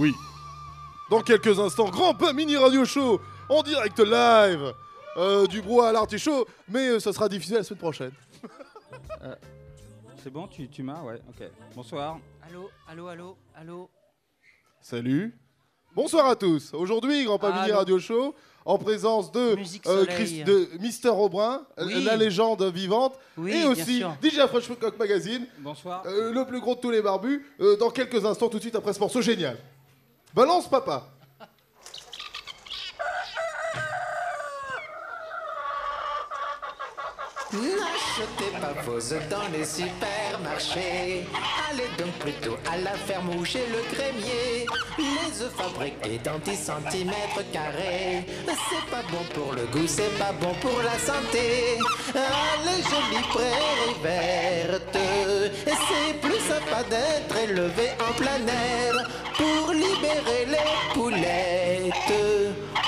Oui. Dans quelques instants, grand pas mini radio show en direct live euh, du Brouhaha à l'artichaut, mais euh, ça sera diffusé la semaine prochaine. C'est bon, tu, tu m'as Ouais, ok. Bonsoir. Allô, allô, allô, allô. Salut. Bonsoir à tous. Aujourd'hui, grand pas mini Allô. radio show en présence de euh. Chris- de Mister Aubrin, euh, Oui. la légende vivante, Oui, et aussi. DJ Fresh Cock Magazine, Bonsoir. euh, le plus gros de tous les barbus, euh, dans quelques instants, tout de suite après ce morceau génial. Balance papa. N'achetez pas vos œufs dans les supermarchés. Allez donc plutôt à la ferme ou chez le crémier. Les œufs fabriqués dans 10 cm carrés. C'est pas bon pour le goût, c'est pas bon pour la santé. Les jolies prairies vertes. Sympa d'être élevé en plein air pour libérer les poulettes.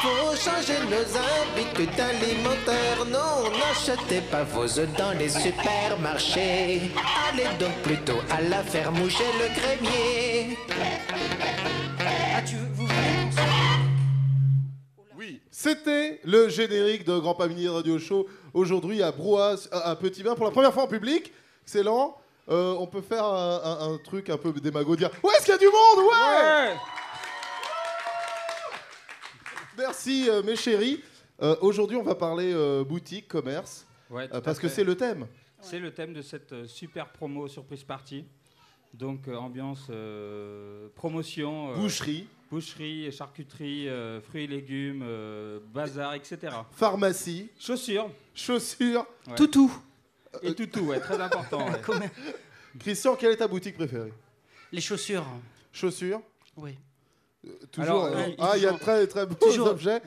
Faut changer nos habitudes alimentaires. Non, n'achetez pas vos œufs dans les supermarchés. Allez donc plutôt à la ferme ou chez le crémier. Ah, tu veux, vous Oui, c'était le générique de Grand Pamini Radio Show aujourd'hui à Brouhaha, à à Petit Bain pour la première fois en public. Excellent. Euh, on peut faire un, un- un truc un peu démago, dire Ouais, est-ce qu'il y a du monde Ouais, Ouais Merci, euh, mes chéris. Euh, aujourd'hui, on va parler euh, boutique, commerce, Ouais, euh, tout à parce que fait. c'est le thème. C'est le thème de cette euh, super promo surprise party. Donc euh, ambiance euh, promotion, euh, Boucherie, boucherie, charcuterie, euh, fruits et légumes, euh, bazar, etc. pharmacie, Chaussures chaussures. ouais. Toutou. Et tout tout, ouais, très important. ouais. Comment- Christian, quelle est ta boutique préférée Les chaussures. Chaussures Oui. Euh, Toujours. Alors, euh, euh, ah, il y a de toujours. très, très beaux Toujours. objets.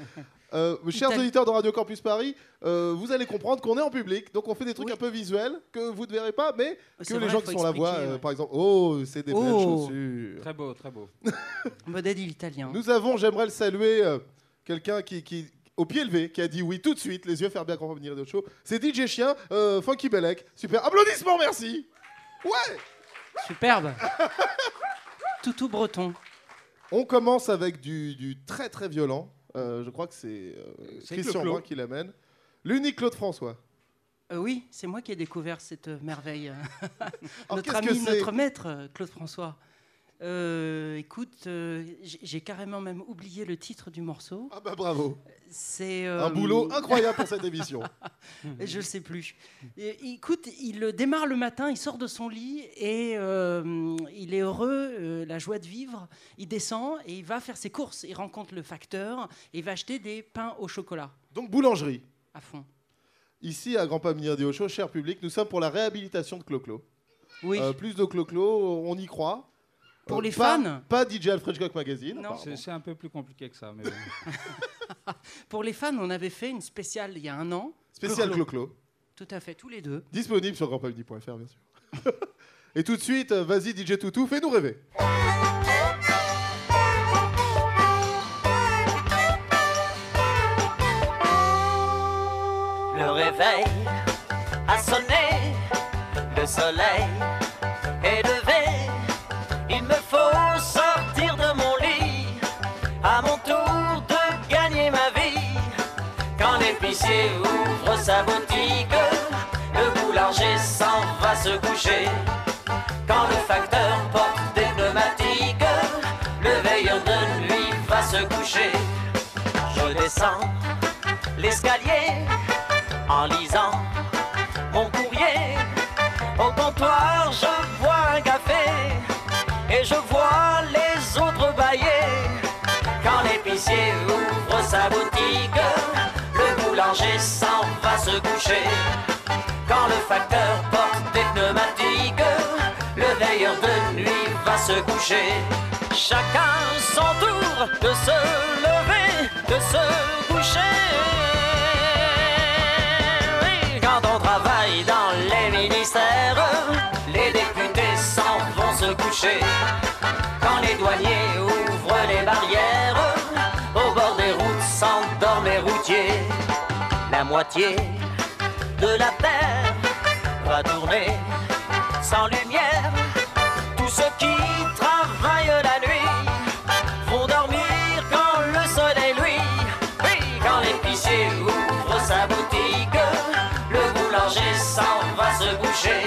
Euh, chers auditeurs de Radio Campus Paris, euh, vous allez comprendre qu'on est en public, donc on fait des trucs Oui. un peu visuels que vous ne verrez pas, mais C'est que les vrai, gens faut qui sont la voix, expliquer, euh, ouais. par exemple, oh, c'est des belles Oh. chaussures. Très beau, très beau. Modèle italien. Nous avons, j'aimerais le saluer, euh, quelqu'un qui, qui, au pied levé, qui a dit oui tout de suite, les yeux fermés à grand venir de show. C'est DJ Chien, euh, Funky Bellec. Super. Applaudissements, merci. Ouais. Superbe. Toutou breton. On commence avec du, du très très violent. Euh, je crois que c'est euh, Christian. Brun qui l'amène. L'unique Claude François. Euh, oui, c'est moi qui ai découvert cette merveille. Alors, notre qu'est-ce ami, notre maître, Claude François. Euh, écoute, euh, j'ai carrément même oublié le titre du morceau. Ah bah bravo. C'est Un euh, boulot incroyable pour cette émission. Je ne sais plus. Et, écoute, il démarre le matin, il sort de son lit et il est heureux, la joie de vivre. Il descend et il va faire ses courses. Il rencontre le facteur et il va acheter des pains au chocolat Donc boulangerie. à fond. Ici à Grand Pamini Radio Show, cher public, nous sommes pour la réhabilitation de Clo-Clo. Oui. Plus de Clo-Clo, on y croit. Pour les pas- fans Pas DJ Alfred Cock Magazine. Non. C'est c'est un peu plus compliqué que ça, mais bon. Pour les fans, on avait fait une spéciale il y a un an. Spécial Clo-Clo. Tout à fait, tous les deux. Disponible sur grandpamini.fr, bien sûr. Et tout de suite, euh, vas-y DJ Toutou, fais-nous rêver. Le réveil a sonné, le soleil L'épicier ouvre sa boutique, le boulanger s'en va se coucher. Quand le facteur porte des pneumatiques, le veilleur de nuit va se coucher. Je descends l'escalier en lisant mon courrier. Au comptoir, je bois un café et je vois les autres bailler. Quand l'épicier ouvre sa boutique, boulanger s'en va se coucher. Quand le facteur porte des pneumatiques, le veilleur de nuit va se coucher. Chacun son tour de se lever, de se coucher. Quand on travaille dans les ministères, les députés s'en vont se coucher. Quand les douaniers ouvrent les barrières, moitié de la terre va tourner sans lumière. Tous ceux qui travaillent la nuit vont dormir quand le soleil luit. Oui, quand l'épicier ouvre sa boutique, le boulanger s'en va se coucher.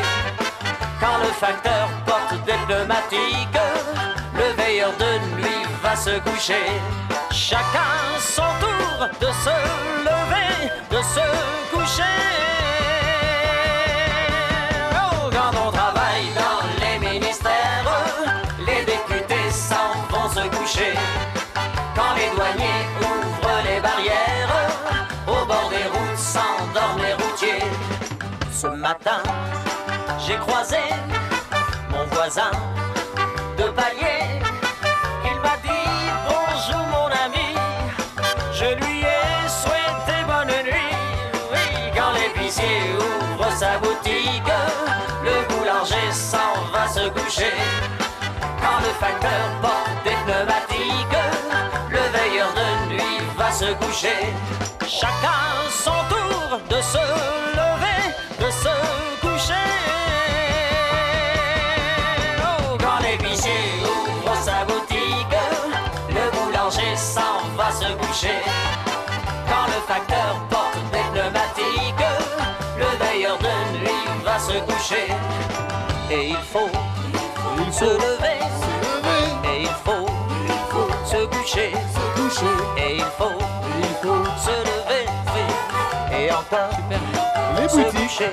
Quand le facteur porte des pneumatiques, le veilleur de nuit va se coucher. Chacun son tour de se lever, de se coucher. Oh, quand on travaille dans les ministères, les députés s'en vont se coucher. Quand les douaniers ouvrent les barrières, au bord des routes s'endorment les routiers. Ce matin, j'ai croisé mon voisin de palier. Facteur porte des pneumatiques, le veilleur de nuit va se coucher. Chacun son tour de se lever, de se coucher. Oh, quand l'épicier ouvre sa boutique, le boulanger s'en va se coucher. Quand le facteur porte des pneumatiques, le veilleur de nuit va se coucher. Et il faut se lever, se coucher, et il faut se lever, et encore Les se boutiques, coucher.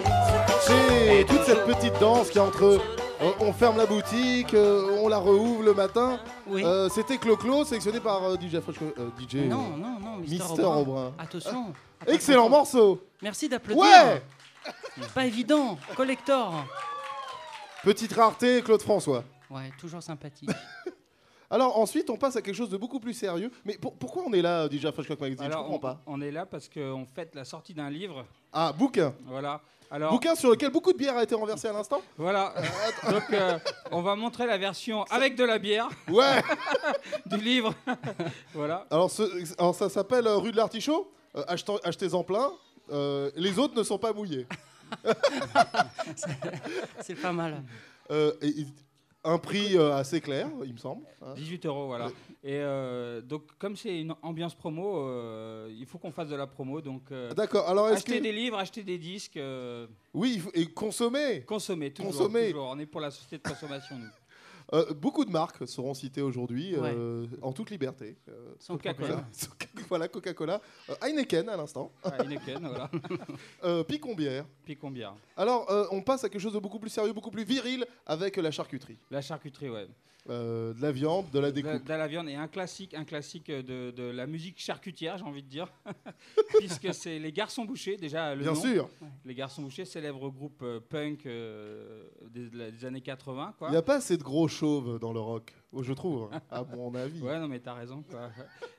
c'est toute cette petite danse qui est entre euh, on ferme la boutique, euh, on la rouvre le matin. Oui. Euh, C'était Clo-Clo, sélectionné par DJ Fresh, euh, DJ. non, non, non, Mister, Mister Aubrin. Aubrin. Attention. Excellent morceau. Merci d'applaudir. Ouais. Pas évident. Collector. Petite rareté, Claude François. Ouais, toujours sympathique. Alors ensuite, on passe à quelque chose de beaucoup plus sérieux. Mais pour- pourquoi on est là, DJ Fresh Cock Magazine Je comprends on, pas. on est là parce qu'on fête la sortie d'un livre. Ah, bouquin. Voilà. Alors, Bouquin sur lequel beaucoup de bière a été renversée à l'instant. voilà. Donc, euh, on va montrer la version avec de la bière Ouais. du livre. voilà. Alors, ce- alors, ça s'appelle euh, Rue de l'Artichaut. Euh, Achetez-en plein. Euh, les autres ne sont pas mouillés. C'est pas mal. Euh, et- et un prix euh, assez clair, il me semble. hein. 18 euros, voilà. Et euh, donc, comme c'est une ambiance promo, euh, il faut qu'on fasse de la promo. Donc, D'accord. Alors, acheter que des livres, acheter des disques, oui, et consommer. consommer, toujours, Consommer. toujours. On est pour la société de consommation, nous. Euh, beaucoup de marques seront citées aujourd'hui euh, en toute liberté. Euh, Sans Coca-Cola. voilà, Coca-Cola. Euh, Heineken à l'instant. Ah, Heineken, voilà. Euh, Picon-Bière. Puis combien Alors, euh, on passe à quelque chose de beaucoup plus sérieux, beaucoup plus viril avec la charcuterie. La charcuterie, ouais. Euh, de la viande, de la De, découpe. de la viande et un classique, un classique de, de la musique charcutière, j'ai envie de dire, puisque c'est les Garçons Bouchés déjà le Bien nom. sûr. Les Garçons Bouchés, célèbre groupe euh, punk euh, des, années 80, quoi. Il n'y a pas assez de gros chauves dans le rock, oh, je trouve, hein, à mon avis. Ouais, non mais t'as raison, quoi.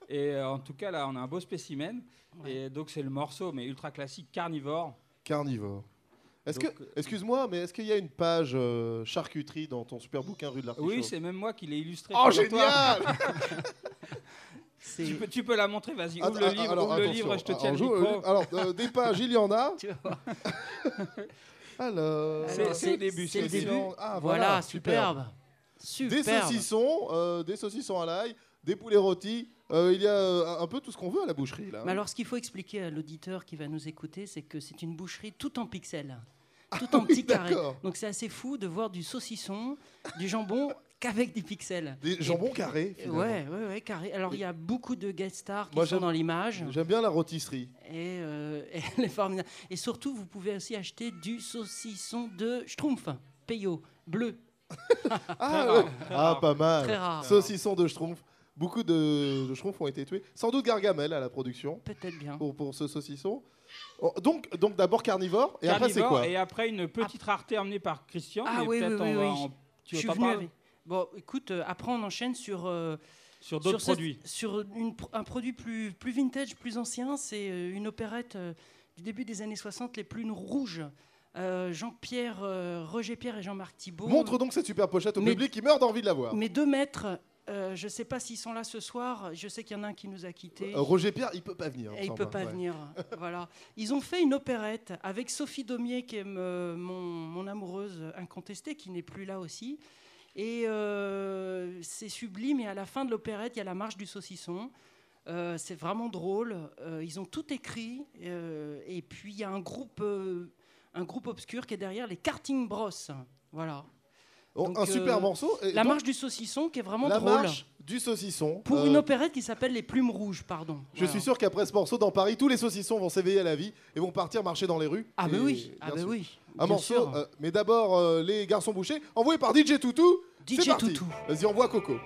Et euh, en tout cas là, on a un beau spécimen. Et donc c'est le morceau, mais ultra classique, carnivore. Carnivore. Est-ce que, euh, excuse-moi, mais est-ce qu'il y a une page euh, charcuterie dans ton super bouquin rue de l'Artichaut Oui, c'est même moi qui l'ai illustré. Oh, pour toi. génial Tu peux, tu peux la montrer, vas-y. Ouvre le livre, alors, ouvre le attention. livre, je te Alors, tiens le je- micro. Alors, euh, des pages, il y en a. Tu vas voir. Alors, C'est- c'est au début, C'est le début. Ah, voilà, superbe. superbe. Des saucissons, euh, des saucissons à l'ail, des poulets rôtis. Euh, il y a euh, un peu tout ce qu'on veut à la boucherie là. Mais alors, ce qu'il faut expliquer à l'auditeur qui va nous écouter, c'est que c'est une boucherie tout en pixels, tout en oui, petits carrés. Donc c'est assez fou de voir du saucisson, du jambon qu'avec des pixels. Des jambons carrés. Finalement. Ouais, ouais, ouais, carré. Alors il y a beaucoup de guest stars qui Moi, sont dans l'image. J'aime bien la rôtisserie. Et, euh, et elle est formidable. Et surtout, vous pouvez aussi acheter du saucisson de Schtroumpf, Peyo, bleu, Ah, ouais. ah pas mal. très rare. Saucisson de Schtroumpf. Beaucoup de, de Schtroumpfs ont été tués. Sans doute Gargamel à la production Peut-être bien. pour, pour ce saucisson. Oh, donc donc d'abord carnivore et après c'est quoi Et après une petite rareté emmenée par Christian. Ah mais oui, peut-être oui, on oui, en- Tu veux pas avec. Bon, écoute, euh, après on enchaîne sur euh, sur d'autres sur cette- produits. sur une un produit plus, plus vintage, plus ancien. C'est euh, une opérette euh, du début des années 60, les plumes rouges, euh, Jean-Pierre, euh, Roger Pierre et Jean-Marc Thibault. Montre donc cette super pochette au Mais- public qui meurt d'envie de la voir. Mes deux maîtres, euh, je ne sais pas s'ils sont là ce soir. Je sais qu'il y en a un qui nous a quittés. Euh, Roger Pierre, il peut pas venir. Il semble, peut pas ouais. venir. voilà. Ils ont fait une opérette avec Sophie Daumier, qui est me- mon, mon amoureuse incontestée, qui n'est plus là aussi. Et euh, c'est sublime. Et à la fin de l'opérette, il y a la marche du saucisson. Euh, c'est vraiment drôle. Euh, ils ont tout écrit. euh, et puis il y a un groupe, euh, un groupe obscur qui est derrière, les Karting Bros. Voilà. Oh, Donc, un super euh, morceau. et La donc, marche du saucisson qui est vraiment la drôle. marche du saucisson. Pour Euh, une opérette qui s'appelle Les Plumes Rouges, pardon. Je Voilà. suis sûr qu'après ce morceau, dans Paris, tous les saucissons vont s'éveiller à la vie et vont partir marcher dans les rues. Ah, ben Et- oui. Ah, sûr. oui. Un Bien morceau, sûr. euh, mais d'abord les garçons bouchés, envoyé par DJ Toutou. DJ. Toutou. Vas-y, envoie Coco.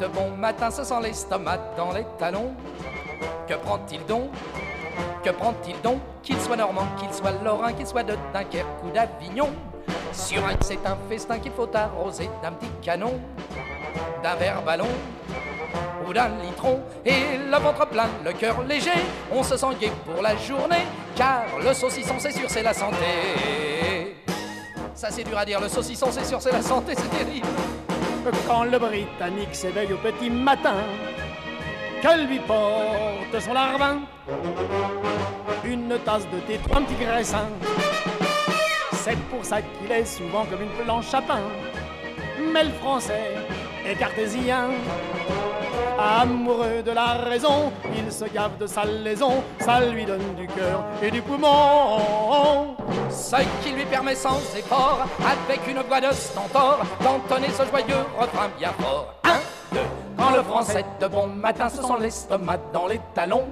De bon matin se sent l'estomac dans les talons, que prend-il donc? Que prend-il donc? Qu'il soit normand, qu'il soit lorrain, qu'il soit de Dunkerque ou d'Avignon. Sur un c'est un festin qu'il faut arroser d'un petit canon, d'un verre ballon ou d'un litron. Et le ventre plein, le cœur léger, on se sent gai pour la journée car le saucisson c'est sûr c'est la santé. Ça c'est dur à dire, le saucisson c'est sûr c'est la santé, c'est terrible. Quand le Britannique s'éveille au petit matin, que lui porte son larbin, une tasse de thé, trois petits graissins. C'est pour ça qu'il est souvent comme une planche à pain. Mais le français est cartésien, amoureux de la raison, il se gave de salaison, ça lui donne du cœur et du poumon. Ce qui lui permet sans effort, avec une voix de stentor, d'entonner ce joyeux refrain bien fort. Un, deux, quand le français de bon matin se sent l'estomac dans les talons,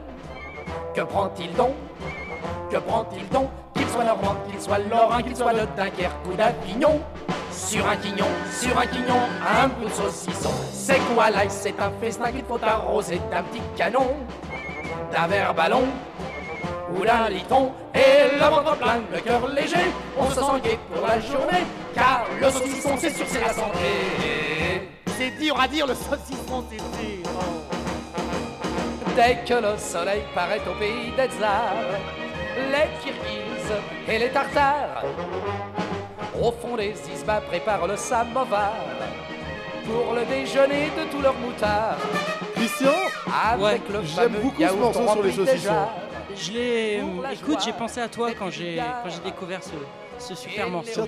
que prend-il donc? Que prend-il donc? Qu'il soit normand, qu'il soit lorrain, qu'il soit de Dunkerque ou d'Avignon, sur un quignon, sur un quignon, un bout de saucisson. C'est quoi l'ail C'est un festin qu'il faut arroser d'un petit canon, d'un verre ballon ou d'un liton. Et le ventre plein, le cœur léger, on se sent gai pour la journée, car le saucisson c'est sûr c'est la santé. C'est dur à dire le saucisson, c'est dur. Dès que le soleil paraît au pays des Tsars, les Kirghizes et les Tartares, au fond des ismas préparent le samovar pour le déjeuner de tous leurs moutards. Christian, Avec Ouais, le j'aime beaucoup ce morceau sur les saucissons. déjà. Je l'ai. La Écoute, j'ai pensé à toi quand j'ai découvert ce, ce super morceau.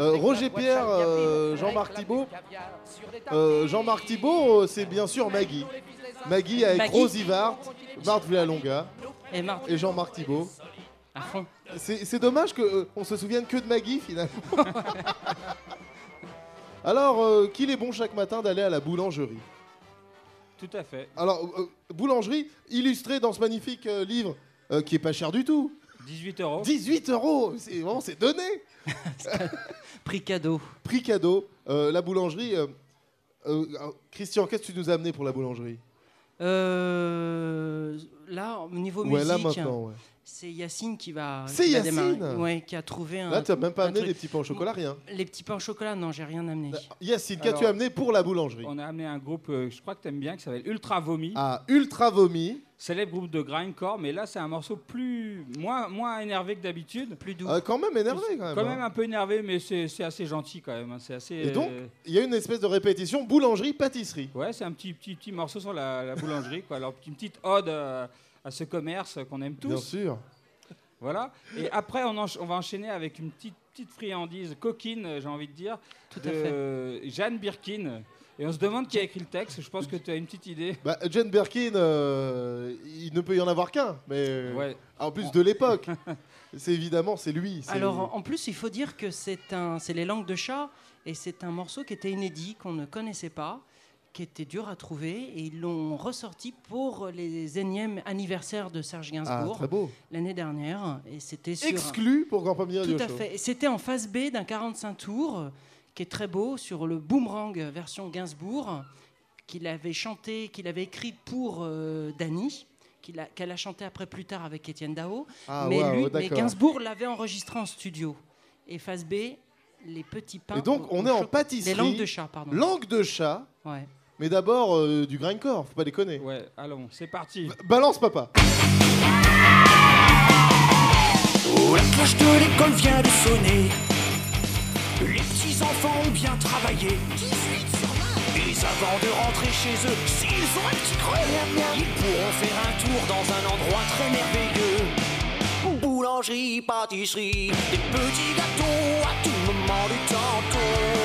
Euh, Roger Pierre, euh, avec Jean-Marc Thibault. euh. Jean-Marc Thibault, euh, c'est bien sûr Maggie. Maggie avec Maggie. Rose Ivart, Marthe Villalonga Et Marthe, et Jean-Marc Thibault. à fond. C'est dommage qu'on se souvienne que de Maggie finalement. Alors, euh, qu'il est bon chaque matin d'aller à la boulangerie. Tout à fait. Alors, euh, boulangerie illustrée dans ce magnifique euh, livre euh, qui est pas cher du tout. 18 euros. 18 euros, c'est vraiment c'est donné. Prix cadeau. Prix cadeau. Euh, la boulangerie. euh, euh, euh, Christian, qu'est-ce que tu nous as amené pour la boulangerie? Euh, là, au niveau Ouais, là musique, maintenant. ouais. C'est Yacine qui va. C'est qui va Yacine. Ouais, qui a trouvé un. Là, tu n'as même pas amené truc. des petits pains au chocolat, rien. Les petits pains au chocolat, non, j'ai rien amené. Yacine, qu'as-tu amené pour la boulangerie On a amené un groupe, euh, je crois que tu aimes bien, qui s'appelle Ultra Vomi. Ah, Ultra Vomi. Célèbre groupe de grindcore, mais là c'est un morceau plus moins, moins énervé que d'habitude. Plus doux. Ah, quand même énervé, quand même. Quand hein. même un peu énervé, mais c'est c'est assez gentil quand même. hein. C'est assez. Et donc, euh, il y a une espèce de répétition boulangerie-pâtisserie. Ouais, c'est un petit, petit, petit morceau sur la, la boulangerie, quoi. Alors, une petite ode euh, à ce commerce qu'on aime tous. Bien sûr. Voilà. Et après, on, va enchaîner avec une petite, petite friandise coquine, euh, j'ai envie de dire, Tout à de Jeanne Birkin. Et on se demande qui a écrit le texte. Je pense que tu as une petite idée. Bah, Jane Birkin, euh, il ne peut y en avoir qu'un. Mais Ouais. en plus de l'époque, c'est évidemment c'est lui. Alors, en plus, il faut dire que c'est un, c'est les langues de chat, et c'est un morceau qui était inédit, qu'on ne connaissait pas, qui était dur à trouver, et ils l'ont ressorti pour les énièmes anniversaires de Serge ah, Gainsbourg beau. l'année dernière, et c'était sur Exclu pour Grand Premier Tout à Show. fait. Et C'était en phase B d'un 45 tours, qui est très beau, sur le Boomerang version Gainsbourg, qu'il avait chanté, qu'il avait écrit pour euh, Dany, a- qu'elle a chanté après plus tard avec Étienne Dao. Ah, mais, lui. Gainsbourg l'avait enregistré en studio. Et phase B, les petits pains. Et donc, on est en pâtisserie. Les langues de chat, pardon. Langue de chat, Ouais. Mais d'abord euh, du grindcore, faut pas déconner. Ouais, allons, c'est parti. B- Balance, papa. Oh, la cloche de l'école vient de sonner. Les petits enfants ont bien travaillé. 18 sur 20. Et avant de rentrer chez eux, s'ils ont un petit creux, ils pourront faire un tour dans un endroit très merveilleux. Boulangerie, pâtisserie, des petits gâteaux à tout moment du tantôt.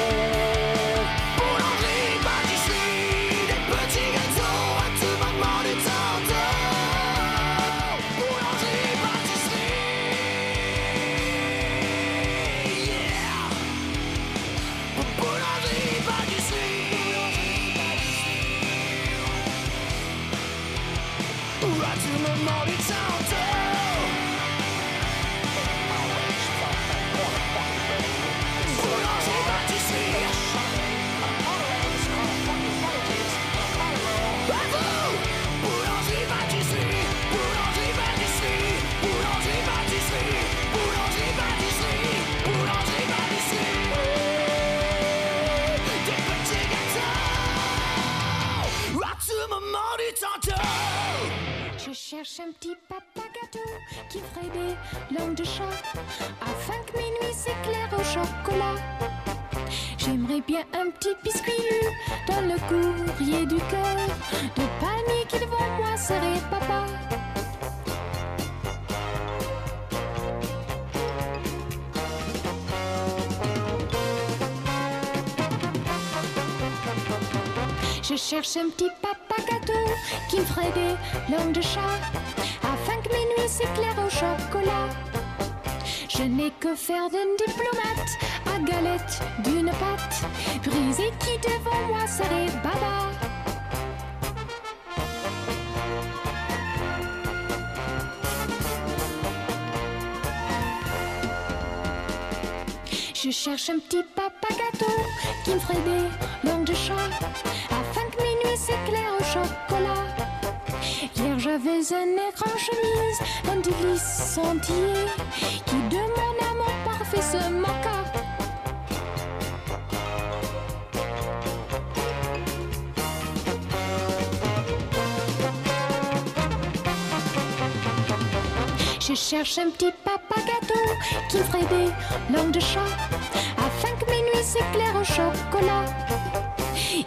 Je cherche un petit papa gâteau qui ferait des langues de chat afin que mes nuits s'éclairent au chocolat. J'aimerais bien un petit biscuit dans le courrier du cœur de palmier qui devant moi serait papa. Je cherche un petit papa qui me ferait des langues de chat afin que mes nuits s'éclairent au chocolat. Je n'ai que faire d'un diplomate à galette d'une pâte brisée qui devant moi serait baba. Je cherche un petit papa gâteau qui me ferait des langues de chat un écran chemise, un sentier qui de mon amour parfait se moqua. Je cherche un petit papa gâteau qui ferait des langues de chat afin que mes nuits s'éclairent au chocolat.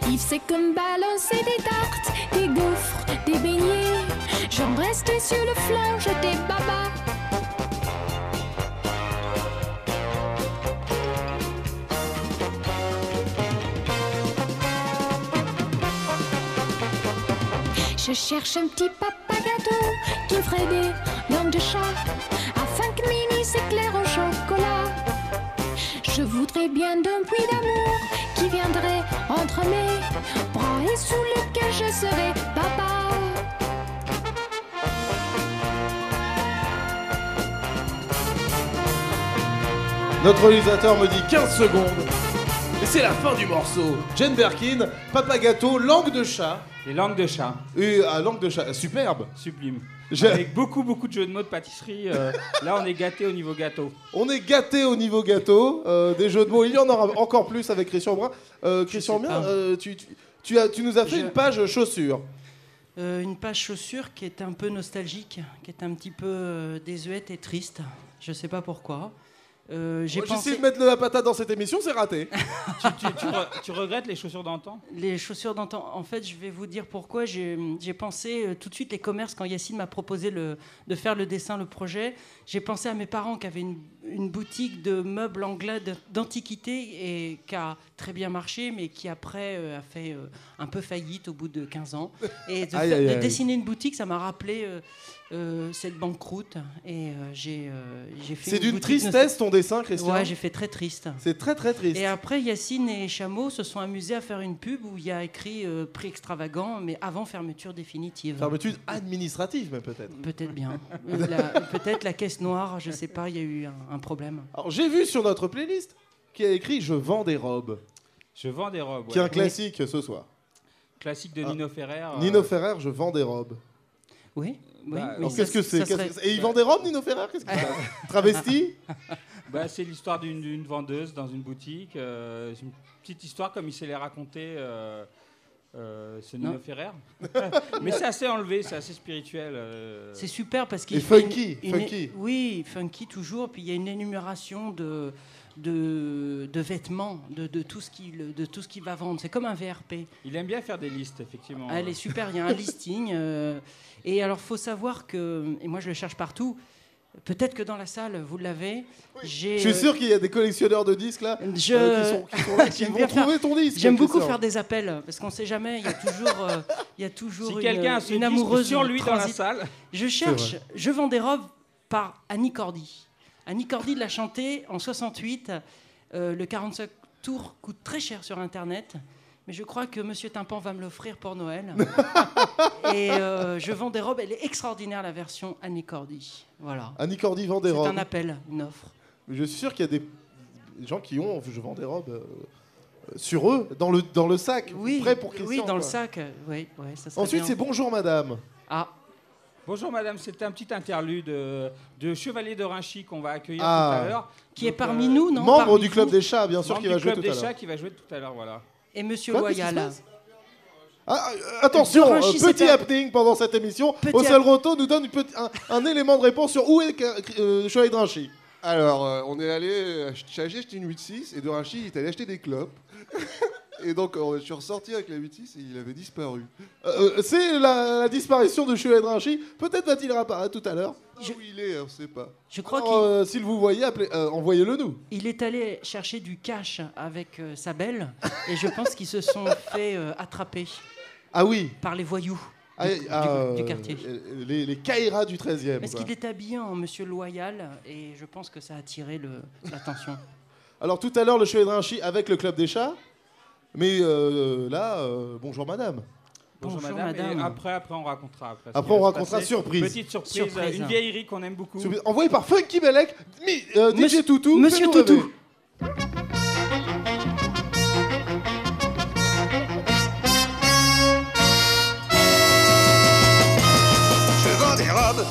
Il sait comme balancer des tartes, des gaufres, des beignets. J'en restais sur le flanc, j'étais baba. Je cherche un petit papa gâteau qui ferait des langues de chat afin que minuit s'éclaire au chocolat. Je voudrais bien d'un puits d'amour qui viendrait entre mes bras et sous lequel je serais papa. Notre réalisateur me dit 15 secondes. Et c'est la fin du morceau. Jane Birkin, Papa Gâteau, langue de chat. Les langues de chat. Et à langue de chat, superbe. Sublime. J'ai- Avec beaucoup, beaucoup de jeux de mots de pâtisserie. euh, là, on est gâté au niveau gâteau. On est gâté au niveau gâteau. euh, des jeux de mots, il y en aura encore plus avec Christian Brun. Euh, Christian sais Brun, pas. euh, tu, tu, tu as, tu nous as fait Je- une page chaussures. Euh, une page chaussure qui est un peu nostalgique, qui est un petit peu euh, désuète et triste. Je sais pas pourquoi. Euh, j'ai pensé essayé de mettre de la patate dans cette émission, c'est raté. tu, tu- tu re- tu regrettes les chaussures d'antan? Les chaussures d'antan. En fait, je vais vous dire pourquoi. J'ai j'ai pensé euh, tout de suite les commerces quand Yacine m'a proposé le- de faire le dessin, le projet. J'ai pensé à mes parents qui avaient une, une boutique de meubles anglais d'antiquité et qui a très bien marché, mais qui après euh, a fait euh, un peu faillite au bout de 15 ans. Et de, Aïe, faire- aïe, de aïe. dessiner une boutique, ça m'a rappelé euh, cette banqueroute. Et j'ai j'ai fait. C'est une d'une tristesse ton dessin, Christian? Ouais, j'ai fait très triste. C'est très très triste. Et après, Yacine et Chameau se sont amusés à faire une pub où il y a écrit prix extravagant, mais avant fermeture définitive. Fermeture administrative, mais peut-être. Peut-être bien. La- Peut-être la caisse noire, je sais pas, il y a eu un, un problème. Alors j'ai vu sur notre playlist qui a écrit Je vends des robes, Je vends des robes. qui est ouais. un classique ce soir. Classique de Ah. Nino Ferrer. euh, Nino Ferrer, je vends des robes. Oui, oui. Bah, oui, Alors qu'est-ce que c'est ça Qu'est-ce serait- que c'est Et il vend des robes, Nino Ferrer? Qu'est-ce qu'il passe Travesti? Bah, c'est l'histoire d'une d'une vendeuse dans une boutique. euh, c'est une petite histoire comme il sait les raconter. euh, euh, ce Nino. Ferrer. Mais c'est assez enlevé, c'est assez spirituel. euh. C'est super parce qu'il Et fait funky, une- une- funky. oui, funky toujours. Puis il y a une énumération de, de, de vêtements, de, de tout ce qu'il de tout ce qu'il va vendre. C'est comme un VRP. Il aime bien faire des listes, effectivement. Ah, Elle est super, il y a un listing. euh, et alors, faut savoir que, et moi je le cherche partout, peut-être que dans la salle, vous l'avez. Je suis euh, sûr qu'il y a des collectionneurs de disques là je- euh, qui, sont, qui sont là, qui J'aime vont faire- trouver ton disque. J'aime beaucoup faire des appels parce qu'on sait jamais. Il y a toujours, euh, il y a toujours Si une, quelqu'un amoureuse sur lui dans la salle, Je cherche. Je vends des robes par Annie Cordy. Annie Cordy l'a chanté en 68. Euh, le 45 tours coûte très cher sur Internet. Mais je crois que Monsieur Timpan va me l'offrir pour Noël. Et euh, je vends des robes. Elle est extraordinaire, la version Annie Cordy. Voilà. Annie Cordy vend des C'est robes. un appel, une offre. Je suis sûr qu'il y a des des gens qui ont Je vends des robes euh, sur eux, dans le, dans le sac, Oui, prêt pour Christian. oui dans le sac. euh, Oui, ouais, ça serait Ensuite, c'est Bonjour Madame. Ah, Bonjour madame, c'était un petit interlude de Chevalier de Rinchy qu'on va accueillir Ah. tout à l'heure. qui est parmi euh, nous, non? Membre Parmi du Club vous? des Chats, bien sûr, membre qui va du jouer club tout à des l'heure. chats qui va jouer tout à l'heure, voilà. Et Monsieur Loyal. Ah, euh, attention, euh, petit happening pendant cette émission. Petit Ocel Roto nous donne une un, un élément de réponse sur où est euh, Rinchy. Alors, euh, on est allé j'ai acheté une 8.6 et il est allé acheter des clopes. et donc, euh, je suis ressorti avec la 8.6 et il avait disparu. Euh, euh, c'est la, la disparition de Rinchy. Peut-être va-t-il réapparaître tout à l'heure. Je- Où il est, on sait pas. Je crois S'il vous voyez, euh, envoyez-le nous. il est allé chercher du cash avec euh, sa belle. Et je pense qu'ils se sont fait attraper Ah oui. par les voyous Ah, du, ah, du- du quartier. Les, les Kaira du 13e. Parce qu'il est habillé en monsieur loyal et je pense que ça a attiré l'attention. Alors tout à l'heure, le Chevalier avec le Club des Chats. Mais euh, là, euh, bonjour madame. Bonjour, Bonjour, madame. madame. Et après, après, on racontera. Après, ce Après, on va se racontera passer. surprise. Petite surprise, Surprise. euh, une vieillerie qu'on aime beaucoup. Envoyé par Funky Belek, mi- euh, DJ Monsieur- Toutou. Monsieur fais-nous Toutou. rêver. Je vends des robes,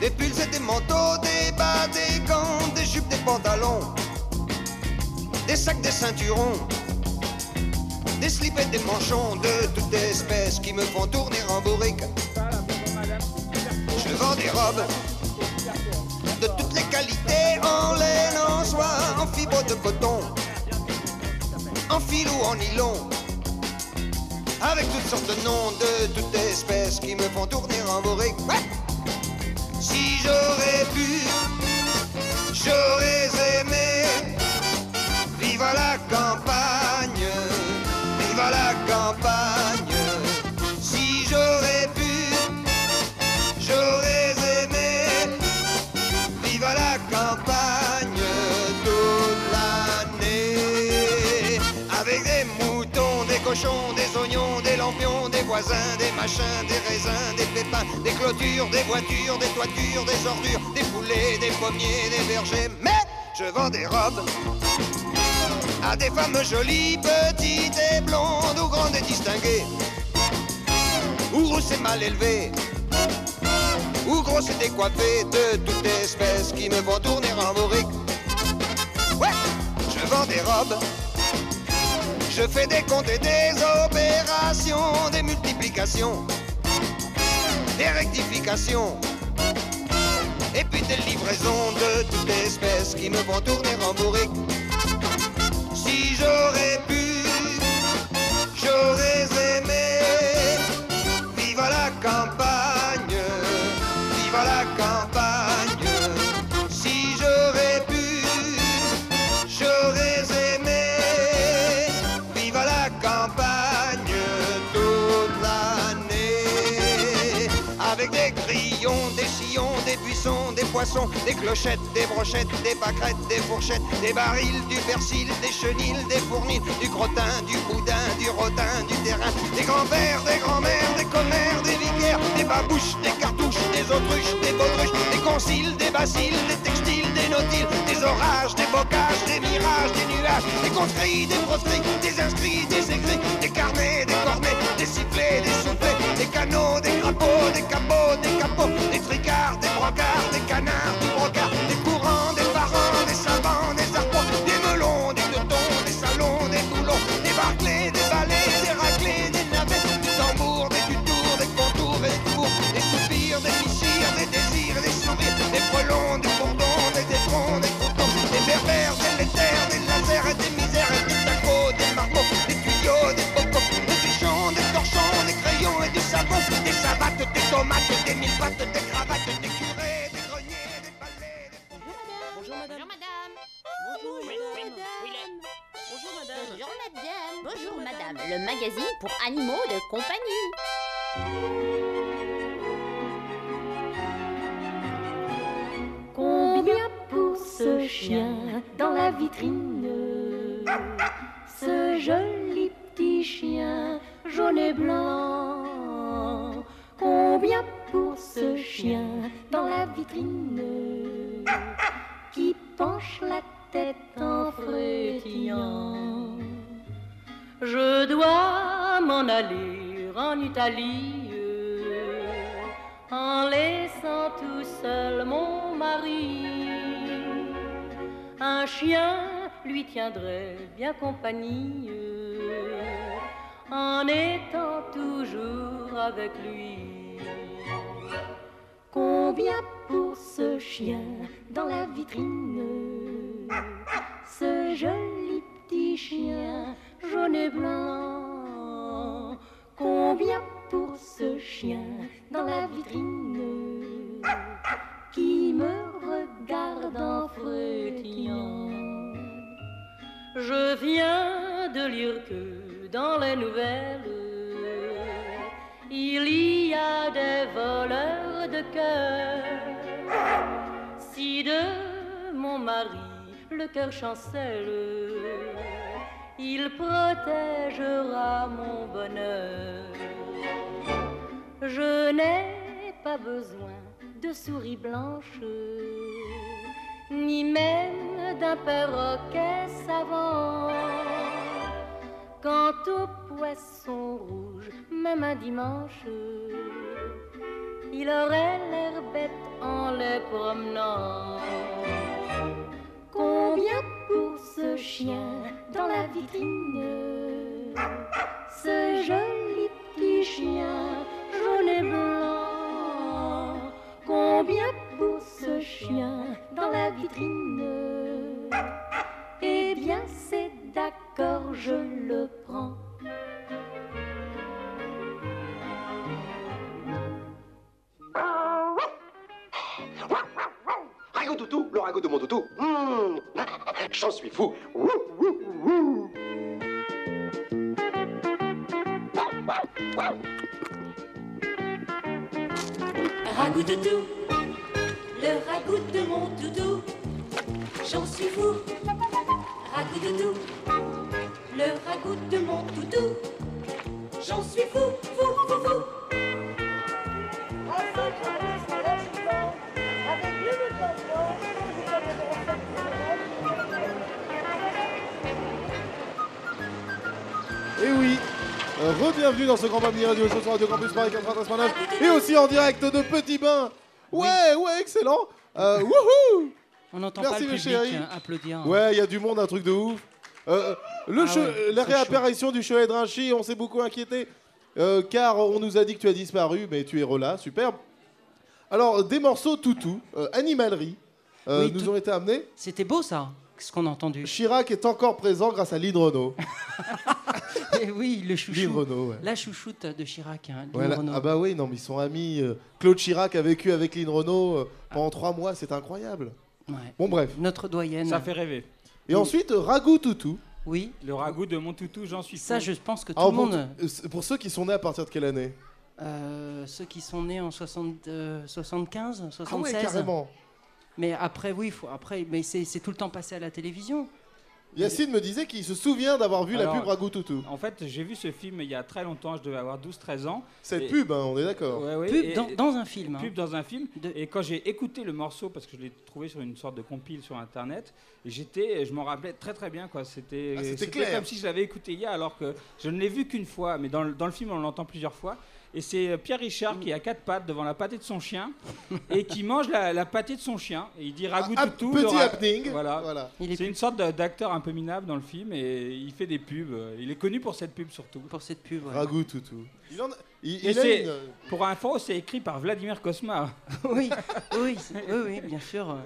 des pulls et des manteaux, des bas, des gants, des jupes, des pantalons, des sacs, des ceinturons, des slips et des manchons de toutes espèces qui me font tourner en bourrique. Je vends des robes de toutes les qualités, en laine, en soie, en fibre de coton, en fil ou en nylon avec toutes sortes de noms de toutes espèces qui me font tourner en bourrique. Ouais. Si j'aurais pu, j'aurais aimé vivre à la campagne, Si j'aurais pu, j'aurais aimé. Vivre à la campagne toute l'année. Avec des moutons, des cochons, des oignons, des lampions, des voisins, des machins, des raisins, des pépins, des clôtures, des voitures, des toitures, des ordures, des poulets, des pommiers, des vergers. Mais je vends des robes à des femmes jolies, petites et blondes, ou grandes et distinguées, ou rousses et mal élevées, ou grosses et décoiffées de toutes espèces qui me font tourner en bourrique. Ouais, je vends des robes. Je fais des comptes et des opérations, des multiplications, des rectifications, et puis des livraisons de toutes espèces qui me font tourner en bourrique. Si j'aurais pu, j'aurais aimé des clochettes, des brochettes, des pâquerettes, des fourchettes, des barils, du persil, des chenilles, des fournils, du crottin, du boudin, du rotin, du terrain, des grands-pères, des grands-mères, des commères, des vicaires, des babouches, des cartouches, des autruches, des baudruches, des conciles, des basiles, des textiles, des nautiles, des orages, des bocages, des mirages, des nuages, des conscrits, des proscrits, des inscrits, des écrits, des carnets, des cornets, des sifflets, des soufflets, des canaux, des crapauds, des capots, des capots, des tricards, des brancards, des canards, du brocard, des courants, tomates, des mille pattes, des cravates, des curés, des greniers, des palais, des... Bonjour madame. Bonjour madame. Bonjour le- Bonjour madame. Bonjour madame. Bonjour madame. Le magazine pour animaux de compagnie. Combien pour ce chien dans la vitrine? Ce joli petit chien jaune et blanc Combien pour ce chien dans la vitrine Qui penche la tête en frétillant Je dois m'en aller en Italie en laissant tout seul mon mari. Un chien lui tiendrait bien compagnie en étant toujours avec lui. Combien pour ce chien dans la vitrine Ce joli petit chien jaune et blanc. Combien pour ce chien dans la vitrine qui me regarde en frétillant. Je viens de lire que dans les nouvelles il y a des voleurs de cœur. Si de mon mari le cœur chancelle, il protégera mon bonheur. Je n'ai pas besoin de souris blanches, ni même d'un perroquet savant. Quant au poisson rouge, même un dimanche, il aurait l'air bête en les promenant. Combien pour ce chien dans la vitrine? Ce joli petit chien jaune et blanc. Combien pour ce chien dans la vitrine? Je le prends. Rago toutou, le ragot de mon toutou. Mmh, J'en suis fou. Wouh. Ragout toutou, le ragout de mon toutou, j'en suis fou. Ragout toutou, le ragout de mon toutou, j'en suis fou, fou, fou, fou. Et oui, euh, re-bienvenue dans ce grand Bamini Radio Show sur Radio Campus Paris 93.9 et aussi en direct de Petit Bain. Ouais, ouais, excellent. Euh, wouhou On n'entend Merci, pas le mes public chéris. hein, applaudir. Ouais, il y a du monde, un truc de ouf. Euh, le Ah ouais, la réapparition du show Drinchy, on s'est beaucoup inquiété. euh, car on nous a dit que tu as disparu, mais tu es relà, superbe. Alors, des morceaux toutou, euh, animalerie, euh, Oui, nous tout- ont été amenés. C'était beau ça, ce qu'on a entendu. Chirac est encore présent grâce à Lynn Renault. Eh oui, le chouchou. Lynn Renault, ouais. La chouchoute de Chirac. hein, Ouais, ah bah oui, non, mais ils sont amis. Claude Chirac a vécu avec Lynn Renault pendant trois mois, c'est incroyable. Ouais. Bon, bref. Notre doyenne. Ça fait rêver. Et ensuite, Ragout Toutou. Oui. Le ragout de mon toutou, j'en suis fou. Ça, je pense que tout Ah, le pour, monde. euh, pour ceux qui sont nés à partir de quelle année? Euh, ceux qui sont nés en 60, euh, 75, 76. Ah ouais, carrément. Mais après, oui, faut, après, mais c'est c'est tout le temps passé à la télévision. Yacine me disait qu'il se souvient d'avoir vu Alors, la pub Ragout Toutou. En fait, j'ai vu ce film il y a très longtemps, je devais avoir 12-13 ans. Cette Et- pub, hein, on est d'accord. Ouais, ouais, Pub et- dans, dans un film. hein. Pub dans un film. Et quand j'ai écouté le morceau, parce que je l'ai trouvé sur une sorte de compile sur internet, et j'étais, je m'en rappelais très très bien. quoi. C'était Ah, c'était c'était clair. comme si je l'avais écouté hier, alors que je ne l'ai vu qu'une fois. Mais dans le, dans le film, on l'entend plusieurs fois. Et c'est euh, Pierre Richard qui a quatre pattes devant la pâtée de son chien et qui mange la, la pâtée de son chien. Et il dit ragout Ah, toutou. petit le happening. Voilà. Voilà. Il est C'est une sorte d'acteur un peu minable dans le film et il fait des pubs. Il est connu pour cette pub surtout. Pour cette pub. ouais. Ragout Toutou. Il, en a- il- a une- Pour info, c'est écrit par Vladimir Kosma. oui, oui, oui, oui, bien sûr.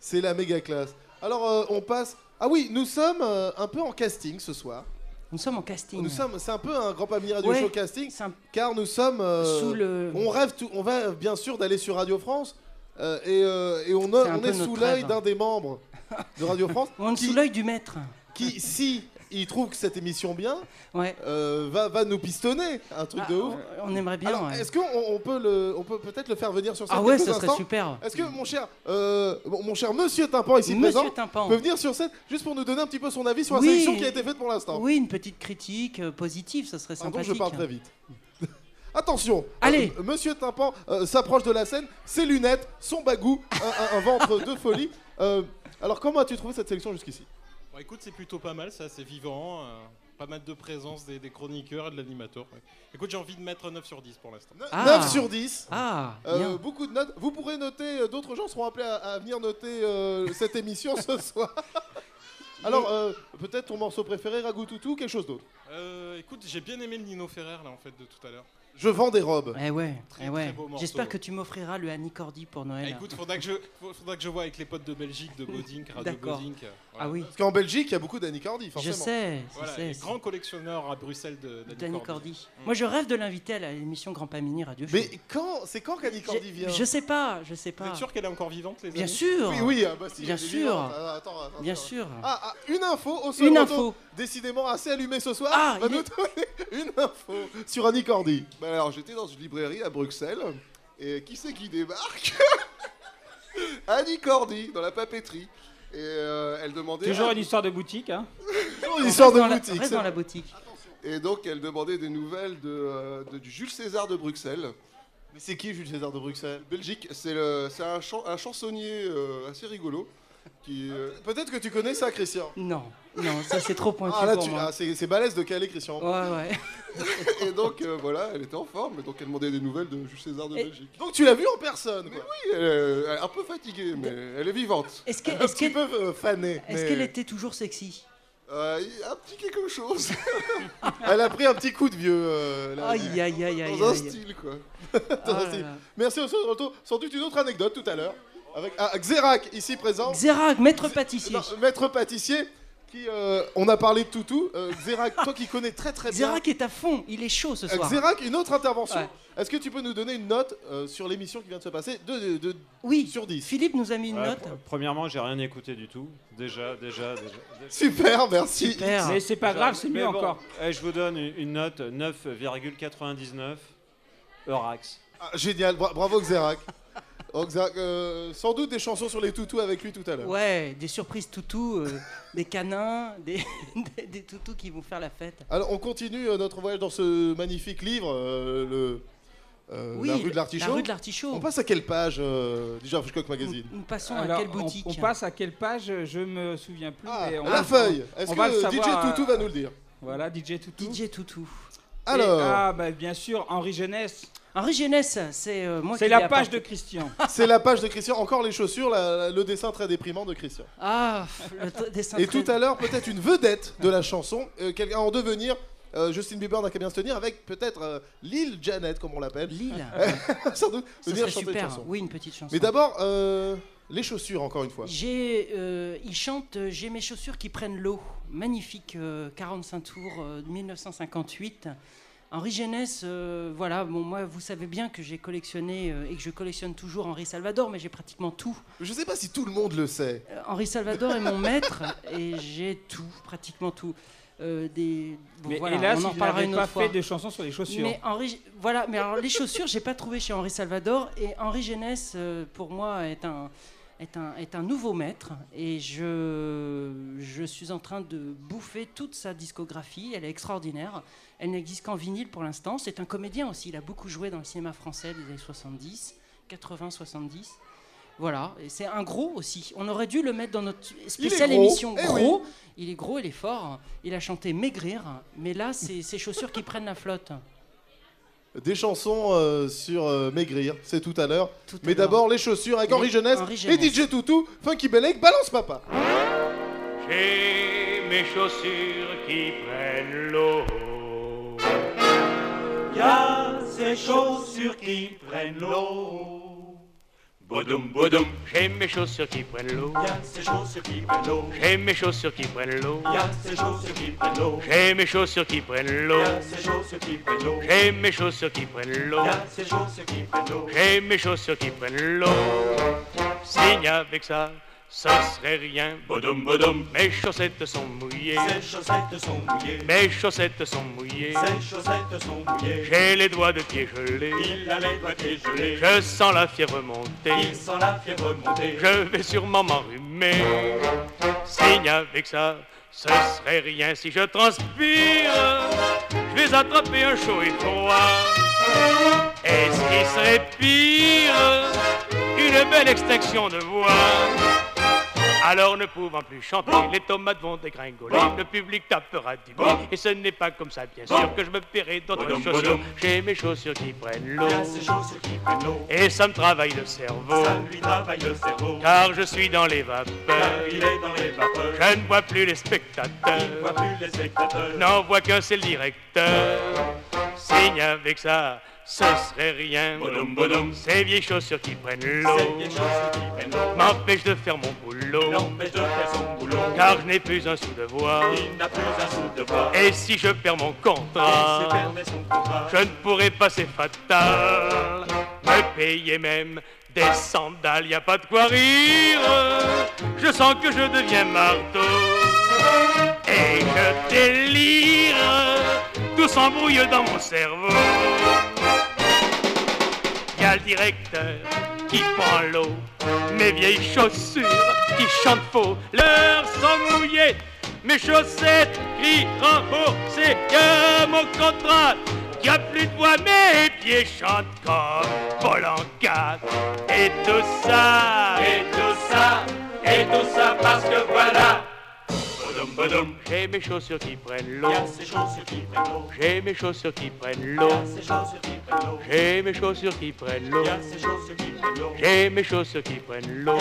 C'est la méga classe. Alors, euh, on passe. Ah oui, nous sommes euh, un peu en casting ce soir. Nous sommes en casting. Nous sommes, c'est un peu un grand Pamini Radio Ouais, Show casting, un- car nous sommes. euh, Sous le- On rêve, tout, on va bien sûr d'aller sur Radio France, euh, et, euh, et on, a- est sous l'œil d'un des membres de Radio France, On est qui, sous l'œil du maître. qui, si il trouve que cette émission bien, Ouais. euh, va, va nous pistonner, un truc Ah, de ouf. on- on aimerait bien, Alors, ouais. Est-ce qu'on on peut le, on peut peut-être le faire venir sur scène Ah ouais, ça serait super. Est-ce que mon cher, euh, mon cher Monsieur Tympan ici Monsieur présent Tympan. peut venir sur scène juste pour nous donner un petit peu son avis sur la sélection qui a été faite pour l'instant Oui, une petite critique euh, positive, ça serait Pardon, sympathique. je parle très vite. Attention, Allez. Monsieur Tympan s'approche de la scène, ses lunettes, son bagou, un, un- un ventre de folie. Alors comment as-tu trouvé cette sélection jusqu'ici? Bon, écoute, c'est plutôt pas mal, c'est assez vivant. euh, pas mal de présence des, des chroniqueurs et de l'animateur. ouais. Écoute, j'ai envie de mettre 9 sur 10 pour l'instant. 9 sur 10. Ah, Euh, bien. beaucoup de notes. Vous pourrez noter, euh, d'autres gens seront appelés à, à venir noter euh, cette émission ce soir. Alors, euh, peut-être ton morceau préféré, Ragout Toutou, quelque chose d'autre Euh, écoute, j'ai bien aimé le Nino Ferrer là en fait de tout à l'heure. Je vends des robes. Eh ouais, Très, eh ouais. J'espère que tu m'offriras le Annie Cordy pour Noël. Ah, écoute, faudra que, je, faudra que je vois avec les potes de Belgique, de Bodink, Radio D'accord. Bodink. Ah oui. Parce qu'en Belgique, il y a beaucoup d'Annie Cordy, forcément. Je sais, je Voilà, sais. les grands collectionneurs à Bruxelles de d'Annie Cordy. Cordy. Moi, je rêve de l'inviter à l'émission Grand Pamini Radio Show. Mais quand C'est quand qu'Annie Cordy vient Je sais pas, je sais Vous pas. êtes sûr qu'elle est encore vivante, les Bien amis sûr. Oui, oui, ah bah si, Bien elle est sûr. vivante. Ah, attends, attends, Bien attends. sûr. Ah, ah, une info au Une Auto, info. décidément assez allumé ce soir, Ah, va il nous est- donner une info sur Annie Cordy. Bah alors j'étais dans une librairie à Bruxelles et qui c'est qui débarque Annie Cordy dans la papeterie et euh, elle demandait Toujours une histoire de boutique. Hein. Toujours une histoire de Reste dans la- boutique. reste c'est dans la boutique. et donc elle demandait des nouvelles de, euh, de- du Jules César de Bruxelles. Mais c'est qui Jules César de Bruxelles? Belgique, c'est le- c'est un, chan- un chansonnier euh, assez rigolo qui. euh, Peut-être que tu connais ça, Christian. Non, non, ça c'est trop pointu Ah là, pour tu... moi. ah, c'est balèze de caler, Christian. Ouais, ouais. et donc euh, voilà, elle était en forme, et donc elle demandait des nouvelles de Jules César de Et- Belgique. Donc tu l'as vue en personne, quoi. Oui, elle, est- elle est un peu fatiguée, mais elle est vivante. Est-ce Un petit qu'elle peu euh, fanée. est-ce mais- qu'elle était toujours sexy? Euh, il y a un petit quelque chose. Elle a pris un petit coup de vieux. euh, là. Aïe, aïe, aïe, aïe. Dans un style, quoi. Dans un Ah là style. là. Merci au retour. Sans doute une autre anecdote tout à l'heure. Avec ah, Xerac, ici présent. Xerac, maître pâtissier. Non, maître pâtissier. Qui, euh, on a parlé de toutou. Euh, Xerac, toi qui connais très très bien. Xerac est à fond, il est chaud ce Euh, soir. Xerac, une autre intervention. Ouais. Est-ce que tu peux nous donner une note euh, sur l'émission qui vient de se passer de, de- de- Oui, sur 10 Philippe nous a mis une Ouais, note. pr- Premièrement, j'ai rien écouté du tout. Déjà, déjà, déjà. Super, merci. Super. Mais c'est pas grave, c'est mieux bon, encore. eh, je vous donne une note 9,99 Eurax. Ah, génial, bra- bravo Xerac. Oh, Xerac, euh, sans doute des chansons sur les toutous avec lui tout à l'heure. Ouais, des surprises toutous, euh, des canins, des, des, des toutous qui vont faire la fête. Alors on continue euh, notre voyage dans ce magnifique livre, euh, le, euh, Oui, La rue de l'Artichaut. La rue de l'Artichaut. On passe à quelle page euh, déjà Hitchcock Magazine Nous passons Alors, à quelle boutique on, passe à quelle page Je me souviens plus. Ah, mais on la va- feuille. Est-ce le que savoir, DJ euh, Toutou va nous le dire Voilà, DJ Toutou. DJ Toutou. Alors. Et- ah, bah, bien sûr, Henri Jeunesse. Henri Jeunesse, c'est euh, moi C'est qui la l'ai page de. Christian. C'est la page de Christian, encore les chaussures, la- la- le dessin très déprimant de Christian. Ah, le t- dessin Et très- tout à l'heure, peut-être une vedette de la chanson, euh, quelqu'un en devenir. euh, Justin Bieber n'a qu'à bien se tenir avec peut-être euh, Lil Janet, comme on l'appelle. Lille. Sans doute Ce venir serait chanter une super. chanson. Oui, une petite chanson. Mais d'abord, euh, les chaussures, encore une fois. J'ai, euh, il chante euh, J'ai mes chaussures qui prennent l'eau. Magnifique, euh, 45 tours, euh, 1958. Henri Jeunesse, euh, voilà, bon, moi, vous savez bien que j'ai collectionné euh, et que je collectionne toujours Henri Salvador, mais j'ai pratiquement tout. Je sais pas si tout le monde le sait. Euh, Henri Salvador est mon maître et j'ai tout, pratiquement tout. Euh, des, bon, Mais voilà, hélas, on en il parlera n'avait une pas autre fois. fait de chansons sur les chaussures. Mais Henri, voilà, mais alors les chaussures, j'ai pas trouvé chez Henri Salvador et Henri Jeunesse, euh, pour moi, est un est un, est un nouveau maître et je, je suis en train de bouffer toute sa discographie. Elle est extraordinaire. Elle n'existe qu'en vinyle pour l'instant. C'est un comédien aussi. Il a beaucoup joué dans le cinéma français des années 70, 80, 70. Voilà, et c'est un gros aussi. On aurait dû le mettre dans notre spéciale gros, émission eh gros. oui. Il est gros, il est fort. Il a chanté Maigrir, mais là, c'est ses chaussures qui prennent la flotte. Des chansons euh, sur euh, Maigrir, c'est tout à l'heure. Mais d'abord, les chaussures avec Henri Jeunesse Henri et Jeunesse. DJ Toutou, Funky Belek, Balance Papa. J'ai mes chaussures qui prennent l'eau. Y a ces chaussures qui prennent l'eau. Bodoum, bodoum. J'ai mes chaussures qui prennent l'eau. Y a ces chaussures qui prennent l'eau. J'ai mes chaussures qui prennent l'eau. Y a ces chaussures qui prennent l'eau. J'ai mes chaussures qui prennent l'eau. Y a ces chaussures qui prennent l'eau. J'ai mes chaussures qui prennent l'eau. Y a ces chaussures qui prennent l'eau. J'ai mes chaussures qui prennent l'eau. Signe avec ça. Ce serait rien, bodoum bodoum. Mes chaussettes sont mouillées. Ces chaussettes sont mouillées. Mes chaussettes sont mouillées. Ces chaussettes sont mouillées. J'ai les doigts de pied gelés. Il a les doigts de pied gelés. Je sens la fièvre monter. Il sent la fièvre monter. Je vais sûrement m'enrhumer. Signe avec ça. Ce serait rien si je transpire. Je vais attraper un chaud et froid. Et ce qui serait pire, une belle extinction de voix. Alors ne pouvant plus chanter, les tomates vont dégringoler, le public tapera du bruit, et ce n'est pas comme ça bien sûr que je me paierai d'autres chaussures. J'ai mes chaussures qui prennent l'eau, et ça me travaille le cerveau, car je suis dans les vapeurs, je ne vois plus les spectateurs, n'en vois qu'un c'est le directeur, signe avec ça. Ce serait rien, ces vieilles chaussures qui prennent l'eau. m'empêchent de faire mon boulot, car je n'ai plus un sou de voix. Et si je perds mon contrat, je ne pourrai pas, c'est fatal, me payer même des sandales, y a pas de quoi rire. Je sens que je deviens marteau. Et je délire, tout s'embrouille dans mon cerveau. Y directeur qui prend l'eau, mes vieilles chaussures qui chantent faux, leurs sont mouillées, mes chaussettes crient remboursées, que mon contrat qui a plus de voix, mes pieds chantent comme quatre, et tout ça, et tout ça, et tout ça parce que voilà. J'ai mes chaussures qui prennent l'eau. J'ai mes chaussures qui prennent l'eau. J'ai mes chaussures qui prennent l'eau. J'ai mes chaussures qui prennent l'eau.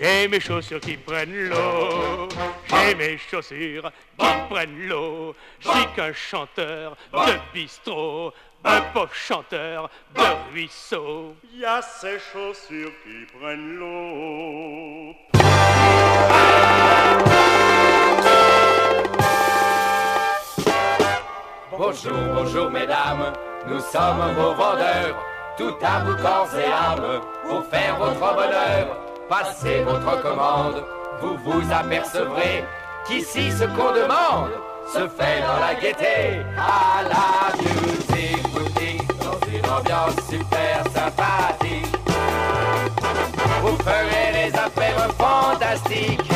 J'ai mes chaussures qui prennent l'eau. J'ai mes chaussures qui prennent l'eau. Je suis qu'un chanteur de bistrot. Un pauvre chanteur de ruisseau. Il y a ces chaussures qui prennent l'eau. Bonjour, bonjour mesdames, nous sommes vos vendeurs, tout à vous corps et âme, pour faire votre bonheur. Passez votre commande, vous vous apercevrez qu'ici ce qu'on demande se fait dans la gaieté. À la musique boutique, dans une ambiance super sympathique. Vous ferez des affaires fantastiques,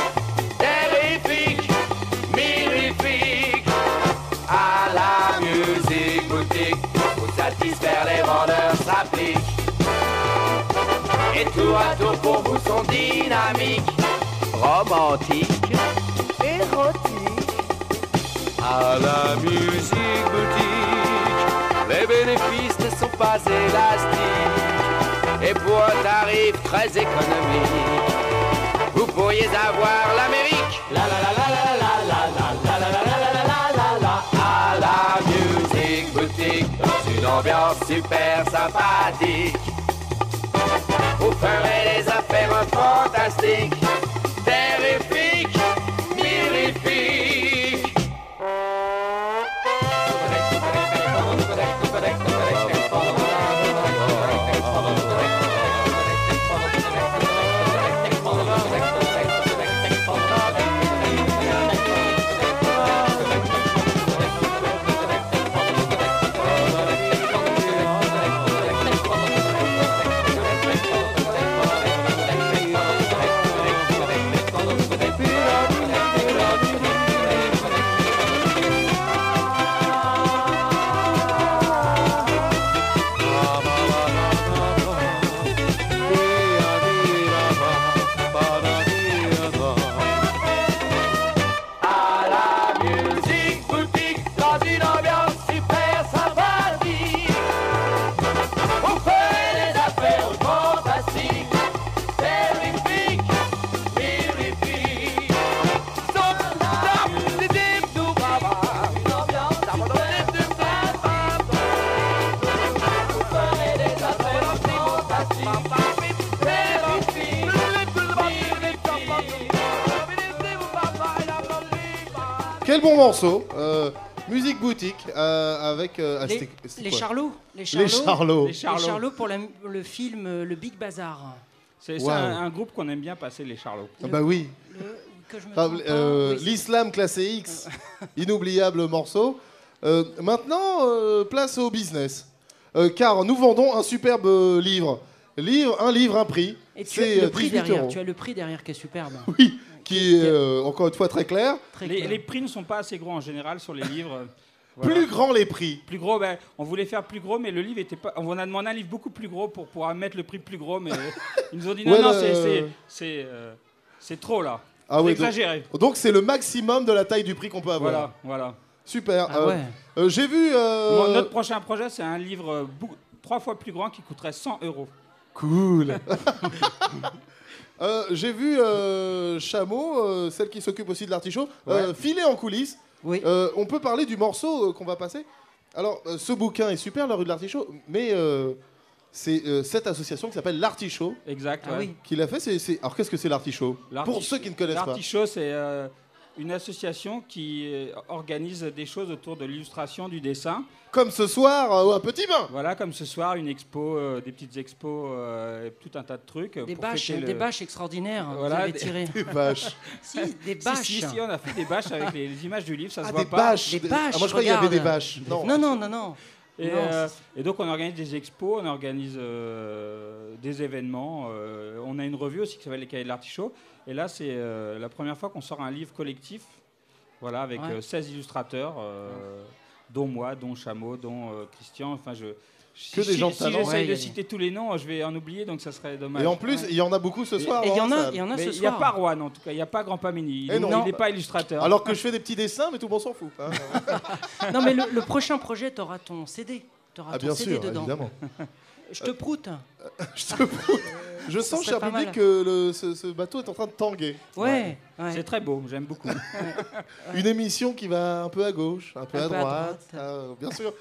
Et tour à tour pour vous sont dynamiques, romantiques, érotiques. À la musique boutique, les bénéfices ne sont pas élastiques. Et pour un tarif très économique, vous pourriez avoir l'Amérique. La la la la la la la la la la la la la la la la À la musique boutique, dans une ambiance super sympathique. Vous ferez des affaires fantastiques, morceau euh, Musique boutique euh, avec. euh, ah, Les, c'était- c'était les Charlots. Les Les Charlots. Charlots. Les Charlots pour la- le film Le Big Bazar. C'est Wow. un, un groupe qu'on aime bien passer, les Charlots. Ah bah oui. Que je me trompe pas, oui, c'est- L'islam classé X, inoubliable morceau. Euh, maintenant, euh, place au business. Euh, car nous vendons un superbe euh, livre. livre. Un livre, un prix. Et tu as C'est le prix 18 derrière. euros. Tu as le prix derrière qui est superbe. Oui, qui est euh, encore une fois très clair. Les, les prix ne sont pas assez gros en général sur les livres. Plus grands les prix. Plus gros, ben, on voulait faire plus gros, mais le livre était pas. On a demandé un livre beaucoup plus gros pour pouvoir mettre le prix plus gros, mais ils nous ont dit non, Ouais, non, c'est- euh, trop là. Ah C'est ouais, exagéré. Donc c'est le maximum de la taille du prix qu'on peut avoir. Voilà, voilà. Super. Ah Euh, ouais. euh, J'ai vu. euh, notre prochain projet, c'est un livre euh, trois fois plus grand qui coûterait 100 euros. Cool. Euh, J'ai vu euh, Chameau, euh, celle qui s'occupe aussi de l'artichaut, euh, Ouais. filer en coulisses. Euh, on peut parler du morceau euh, qu'on va passer. Alors, euh, ce bouquin est super, La rue de l'artichaut, mais euh, c'est euh, cette association qui s'appelle l'Artichaut. Exact. Ah oui. Qui l'a fait. c'est- Alors, qu'est-ce que c'est l'Artichaut? L'arti- Pour ceux qui ne connaissent pas. L'artichaut, c'est euh, une association qui euh, organise des choses autour de l'illustration, du dessin. Comme ce soir, euh, un petit bain. Voilà, comme ce soir, une expo, euh, des petites expos, euh, tout un tas de trucs. Des pour bâches, le- des bâches extraordinaires. vous Voilà, avez des- tiré. Des bâches. si, des Si, bâches. Si, si, on a fait des bâches avec les, les images du livre, ça Ah, se voit des pas. bâches. Des Des- bâches. Ah, moi, je croyais qu'il y avait des bâches. Non. non, non, non. non. Et, Non, euh, et donc on organise des expos, on organise euh, des événements. euh, on a une revue aussi qui s'appelle Les Cahiers de l'Artichaut. Et là, c'est euh, la première fois qu'on sort un livre collectif, voilà, avec Ouais. euh, 16 illustrateurs, euh, dont moi, dont Chameau, dont euh, Christian. Enfin, je, Que Si- des gens de si j'essaye Ouais, de citer tous les noms, je vais en oublier, donc ça serait dommage. Et en plus, il y en a beaucoup ce soir. Et il y en a- il y en a ce il n'y a soir. pas Rouen, en tout cas, il n'y a pas Grand Pamini. Il n'est pas illustrateur. Alors que je fais des petits dessins, mais tout le monde s'en fout. hein. Non, mais le, le prochain projet, tu auras ton CD. Tu auras Ah, ton bien CD sûr, dedans. évidemment. Je te proute. Je te proute. Je sens, cher public, mal. que le- ce, ce bateau est en train de tanguer. Ouais, ouais. C'est très beau, j'aime beaucoup. Une émission qui va un peu à gauche, un peu, Un à, peu à droite, ah, bien sûr.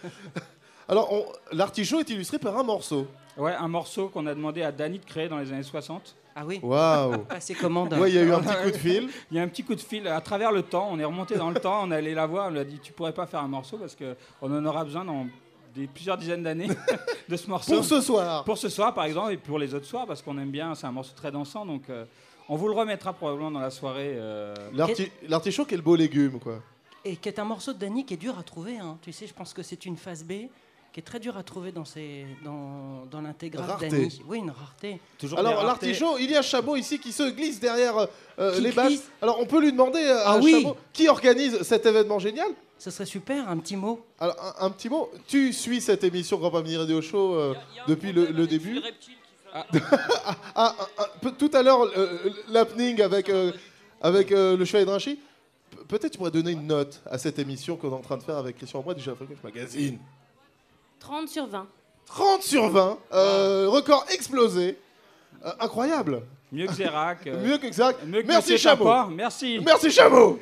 Alors, l'artichaut est illustré par un morceau. Ouais, un morceau qu'on a demandé à Danny de créer dans les années 60. Ah oui Waouh Passer commande. Ouais, il y a eu un petit coup de fil. Il y a un petit coup de fil à travers le temps. On est remonté dans le temps, on est allé la voir, on lui a dit Tu pourrais pas faire un morceau parce qu'on en aura besoin dans des, plusieurs dizaines d'années de ce morceau. Pour ce soir. Pour ce soir, par exemple, et pour les autres soirs, parce qu'on aime bien. C'est un morceau très dansant, donc euh, on vous le remettra probablement dans la soirée. euh, L'arti- L'artichaut, quel beau légume, quoi. Et qui est un morceau de Danny qui est dur à trouver. hein. Tu sais, je pense que c'est une phase B qui est très dur à trouver dans, ses, dans, dans l'intégrale. Oui, une rareté. Alors, l'artichaut, il y a Chabot ici qui se glisse derrière euh, Qui les bâches. glisse Alors, on peut lui demander Ah à oui. Chabot qui organise cet événement génial Ce serait super, un petit mot. Alors, un, un petit mot. Tu suis cette émission Grand Pamini Radio Show euh, depuis le, le début Ah, ah, ah, tout à l'heure, euh, l'happening avec, euh, avec euh, le Chevalier. Pe- Peut-être tu pourrais donner une note à cette émission qu'on est en train de faire avec Christian Ambrois du Chef Magazine. 30 sur 20. 30 sur 20, euh, record explosé. Euh, incroyable. Mieux que Zérac. euh, Mieux que Xac. mieux que Merci. Papa, Merci. Merci Chabot.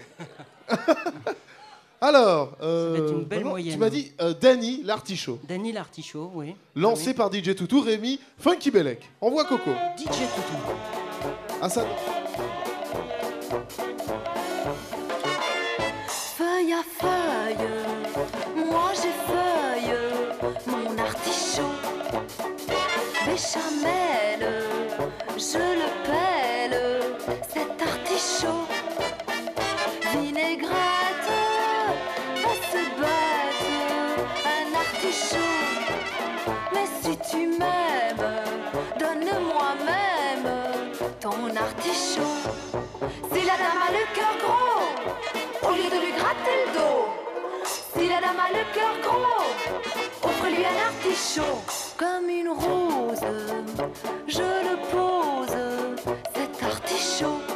Alors, euh, Ça va être une belle maintenant, moyenne. tu m'as dit euh, Danny l'artichaut, Danny l'artichaut, oui. lancé par DJ Toutou, Rémi, Funky Bellec. On voit Coco. DJ Toutou. Ah, ça... Feuille à feuille, moi j'ai feuille, mon artichaut. Béchamel, je le pèle, cet artichaut. Mais si tu m'aimes, donne-moi même ton artichaut. Si la dame a le cœur gros, au lieu de lui gratter le dos. Si la dame a le cœur gros, offre-lui un artichaut. Comme une rose, je le pose, cet artichaut.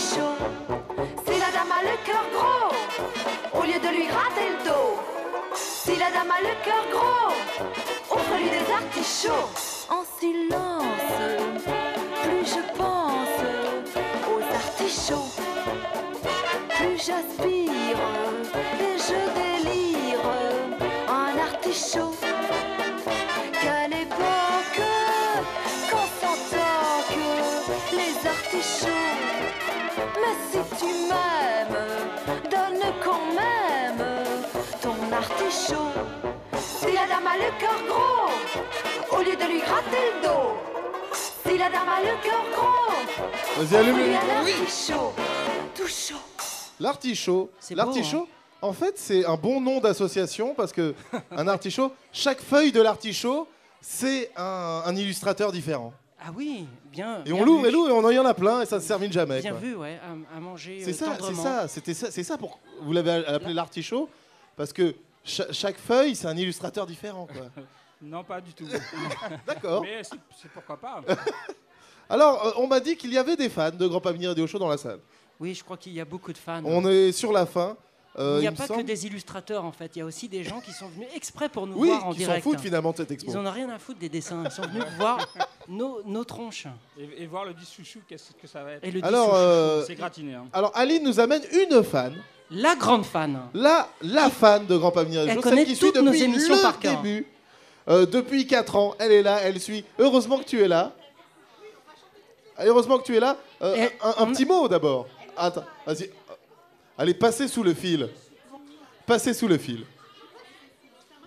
Si la dame a le cœur gros, au lieu de lui gratter le dos. Si la dame a le cœur gros, offre-lui des artichauts. En silence, plus je pense aux artichauts, plus j'aspire et je artichaut. Si la dame a le cœur gros, au lieu de lui gratter le dos. Si la dame a le cœur gros, Vas-y, allume offre-lui le un oui. artichaut, tout chaud. L'artichaut. beau, L'artichaut, hein. en fait, c'est un bon nom d'association parce que un artichaut, chaque feuille de l'artichaut, c'est un, un illustrateur différent. Ah oui, bien. Et bien on l'ouvre et l'ouvre et on en y en a plein et ça ne se termine jamais. Bien quoi. vu, ouais, à, à manger C'est euh, ça, c'est ça, c'était ça, c'est ça pour vous l'avez appelé l'artichaut parce que cha- chaque feuille c'est un illustrateur différent quoi. Non, pas du tout. D'accord. Mais c'est c'est pourquoi pas. Alors euh, on m'a dit qu'il y avait des fans de Grand Pamini Radio Show dans la salle. Oui, je crois qu'il y a beaucoup de fans. On est sur la fin. Euh, il n'y a me pas semble. que des illustrateurs en fait, il y a aussi des gens qui sont venus exprès pour nous Oui, voir en qui s'en direct. foutent finalement de cette expo. Ils en ont rien à foutre des dessins, ils sont venus voir nos, nos tronches. Et, et voir le disque chouchou, qu'est-ce que ça va être? Et le Alors, disque euh, C'est gratiné. hein. alors Aline nous amène une fan. La grande fan. La, la fan de Grand Radio Elle connaît celle qui suit toutes nos depuis émissions le par cœur. début. Euh, depuis 4 ans, elle est là, elle suit. Heureusement que tu es là. Heureusement que tu es là. Euh, un, un petit mot d'abord. Attends, vas-y. Allez, passez sous le fil. Passez sous le fil.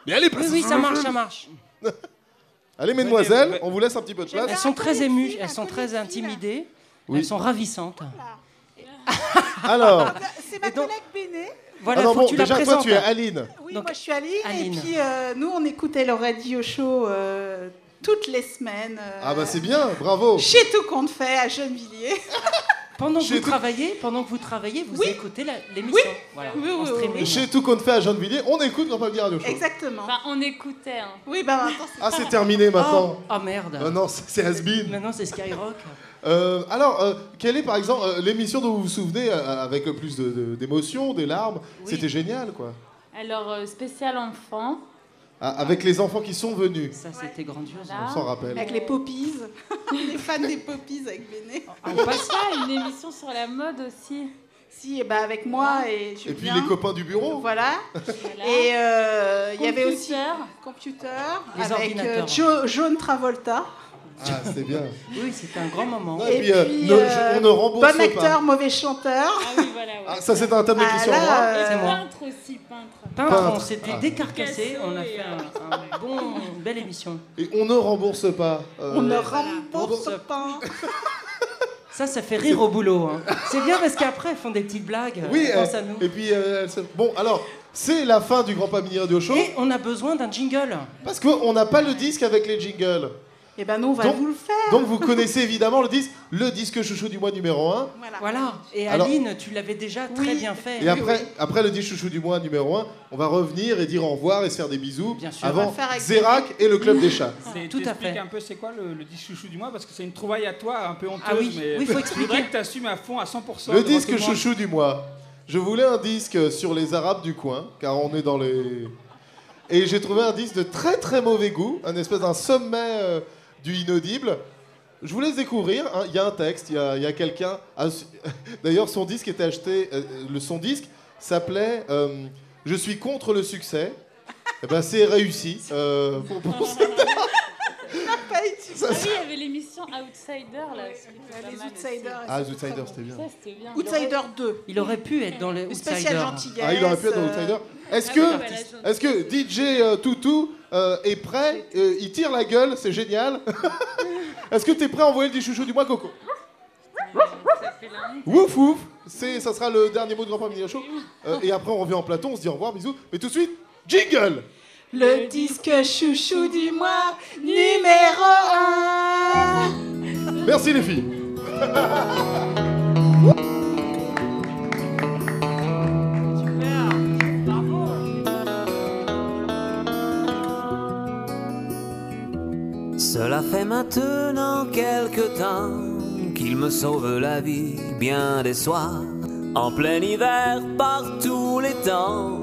Mais allez, Oui, passez oui, sous ça le marche, fil. ça marche. Allez, mesdemoiselles, on vous laisse un petit peu de place. Elles sont très émues, elles sont très intimidées, Oui. elles sont ravissantes. Alors, C'est ma collègue Béné. Voilà, Ah non, faut bon, que tu la déjà, toi, présentes. tu es Aline. Oui, moi je suis Aline, Aline. et puis euh, nous on écoutait le radio show euh, toutes les semaines. euh, Ah bah c'est bien, bravo. Chez Tout Compte Fait à Gennevilliers. Pendant que vous tout- travaillez, pendant que vous travaillez, vous Oui. écoutez la- l'émission. Voilà, Oui, en oui, oui. Chez tout compte fait à Gennevilliers, on écoute Grand Pamini Radio Show. Exactement. Enfin, on écoutait. hein. Oui, bah maintenant c'est Ah, c'est terminé maintenant. Ah merde. Ah non, c'est c'est has-been. Maintenant c'est Skyrock. Euh, alors, euh, quelle est par exemple euh, l'émission dont vous vous souvenez euh, avec le plus de- de- d'émotion, des larmes? C'était génial quoi. Alors, euh, spécial enfant. Ah, avec les enfants qui sont venus. Ça c'était grandiose. Voilà. On s'en rappelle. Avec les poppies. les fans des poppies avec Béné. On passe pas une émission sur la mode aussi. Si, et bah avec moi et Et puis les copains du bureau. Voilà. Voilà. Et euh, il y avait aussi Computer. Computer Les avec euh, ordinateurs. Jo- Jaune Travolta. Ah, c'était bien. Oui, c'était un grand moment. Non, et puis, euh, ne- je- on ne rembourse bon pas. acteur, mauvais chanteur. Ah oui, voilà. ouais. Ah, ça c'est un thème de Ah, là, Roy. euh, C'est moi. Peintre aussi, peintre. Peintre, on s'était Ah. décarcassé, on a fait un, un bon, une belle émission. Et on ne rembourse pas. euh, On ne rembourse pas. Ça, ça fait rire au boulot. hein. C'est bien parce qu'après, ils font des petites blagues. Oui, euh, pense euh, à nous. et puis euh, bon alors c'est la fin du Grand Pamini Radio Show Et on a besoin d'un jingle. parce qu'on n'a pas le disque avec les jingles. Et ben nous, on va Donc- vous le faire. Donc vous connaissez évidemment le disque, le disque chouchou du mois numéro 1. Voilà. Voilà. Et Alors- Aline, tu l'avais déjà très bien fait. Et après, après le disque chouchou du mois numéro 1, on va revenir et dire au revoir et se faire des bisous Bien sûr. On va avant le faire avec Zérac et le club des chats. Tout à fait. un peu c'est quoi le, le disque chouchou du mois? Parce que c'est une trouvaille à toi un peu honteuse Ah oui, mais oui, faut expliquer. que tu assumes à fond à 100% Le disque chouchou du mois. Je voulais un disque sur les Arabes du coin, car on est dans les. Et j'ai trouvé un disque de très très mauvais goût, un espèce d'un sommet euh, du inaudible. Je vous laisse découvrir. hein, Il y a un texte, il y a, a quelqu'un. ah, D'ailleurs, son disque était acheté. euh, le son disque s'appelait euh, Je suis contre le succès. Eh ben, c'est réussi. euh, pour- pour- Pas utile. Ça, Ah oui, il y avait l'émission Outsider là. Les Outsiders. Ah, les Outsiders, c'était bien. bien. Outsider 2. Il aurait pu être dans les Le spécial Outsiders. gentillesse. Ah, il aurait pu être dans euh, Outsider. Est-ce Ah que, est-ce que DJ euh, Toutou euh, est prêt Euh, Il tire la gueule, c'est génial. Est-ce que tu es prêt à envoyer le chouchou? Du mois, Coco wouf c'est, Ça sera le dernier mot de Grand Mini Show. Euh, et après, on revient en plateau, on se dit au revoir, bisous. Mais tout de suite, jingle Le disque chouchou du mois numéro 1. Merci les filles. Cela fait maintenant quelque temps qu'il me sauve la vie bien des soirs. En plein hiver, par tous les temps,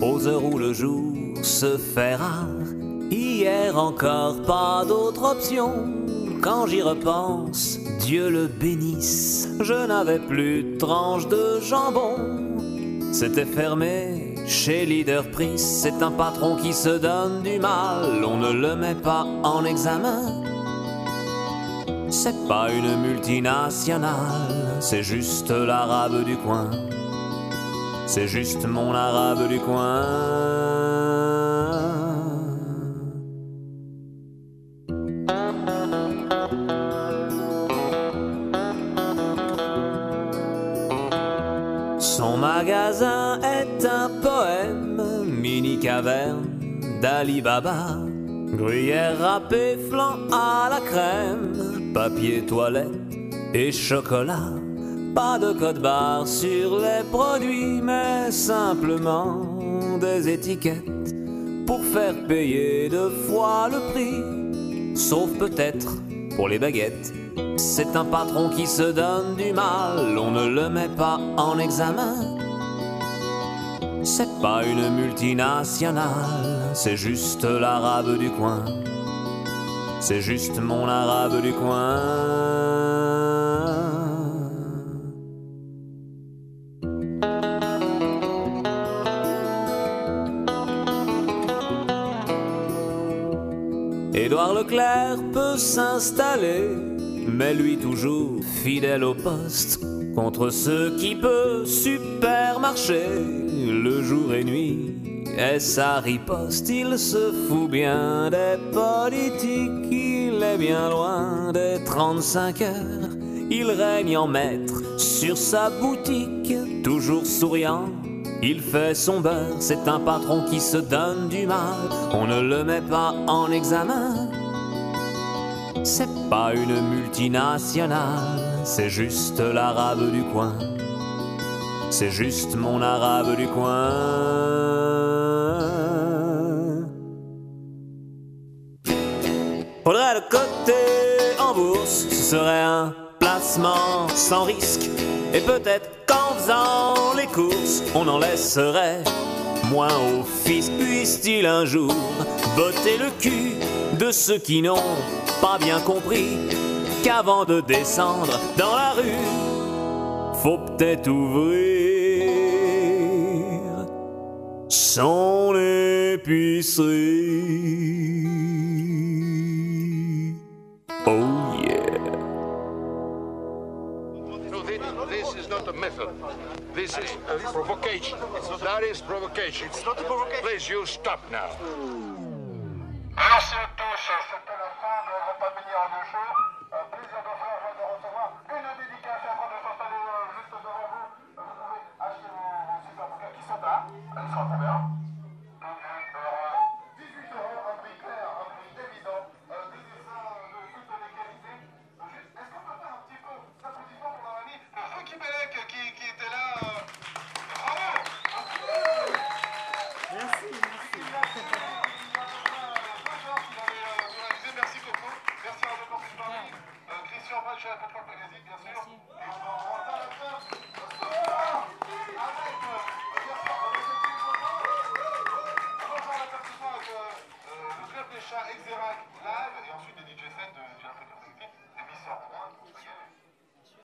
aux heures où le jour se fait rare. Hier encore, pas d'autre option. Quand j'y repense, Dieu le bénisse, je n'avais plus de tranche de jambon. C'était fermé chez Leader Prix. C'est un patron qui se donne du mal. On ne le met pas en examen. C'est pas une multinationale, c'est juste l'arabe du coin. C'est juste mon arabe du coin. Mini caverne d'Ali Baba. Gruyère râpée, flan à la crème, papier toilette et chocolat. Pas de code barre sur les produits, mais simplement des étiquettes pour faire payer deux fois le prix. Sauf peut-être pour les baguettes. C'est un patron qui se donne du mal, on ne le met pas en examen. C'est pas une multinationale, c'est juste l'arabe du coin. C'est juste mon arabe du coin. Édouard Leclerc peut s'installer, mais lui toujours fidèle au poste. Contre ceux qui peut supermarcher le jour et nuit. Et sa riposte, il se fout bien des politiques, il est bien loin des 35 heures. Il règne en maître sur sa boutique, toujours souriant Il fait son beurre, c'est un patron qui se donne du mal. On ne le met pas en examen. C'est pas une multinationale, c'est juste l'arabe du coin. C'est juste mon arabe du coin. Faudrait le coter en bourse, ce serait un placement sans risque. Et peut-être qu'en faisant les courses, on en laisserait moins au fisc. Puisse-t-il un jour botter le cul de ceux qui n'ont pas bien compris qu'avant de descendre dans la rue, faut peut-être ouvrir son épicerie. Oh yeah. This is not a method. This is a provocation. That is provocation. It's not a provocation. Please, you stop now. Merci à tous, c'était la fin de Grand Pamini Radio Show. Un plaisir de faire, de recevoir une dédicace en train de s'installer euh, juste devant vous. Vous pouvez acheter vos, super bouquins qui sont là. Ils sont à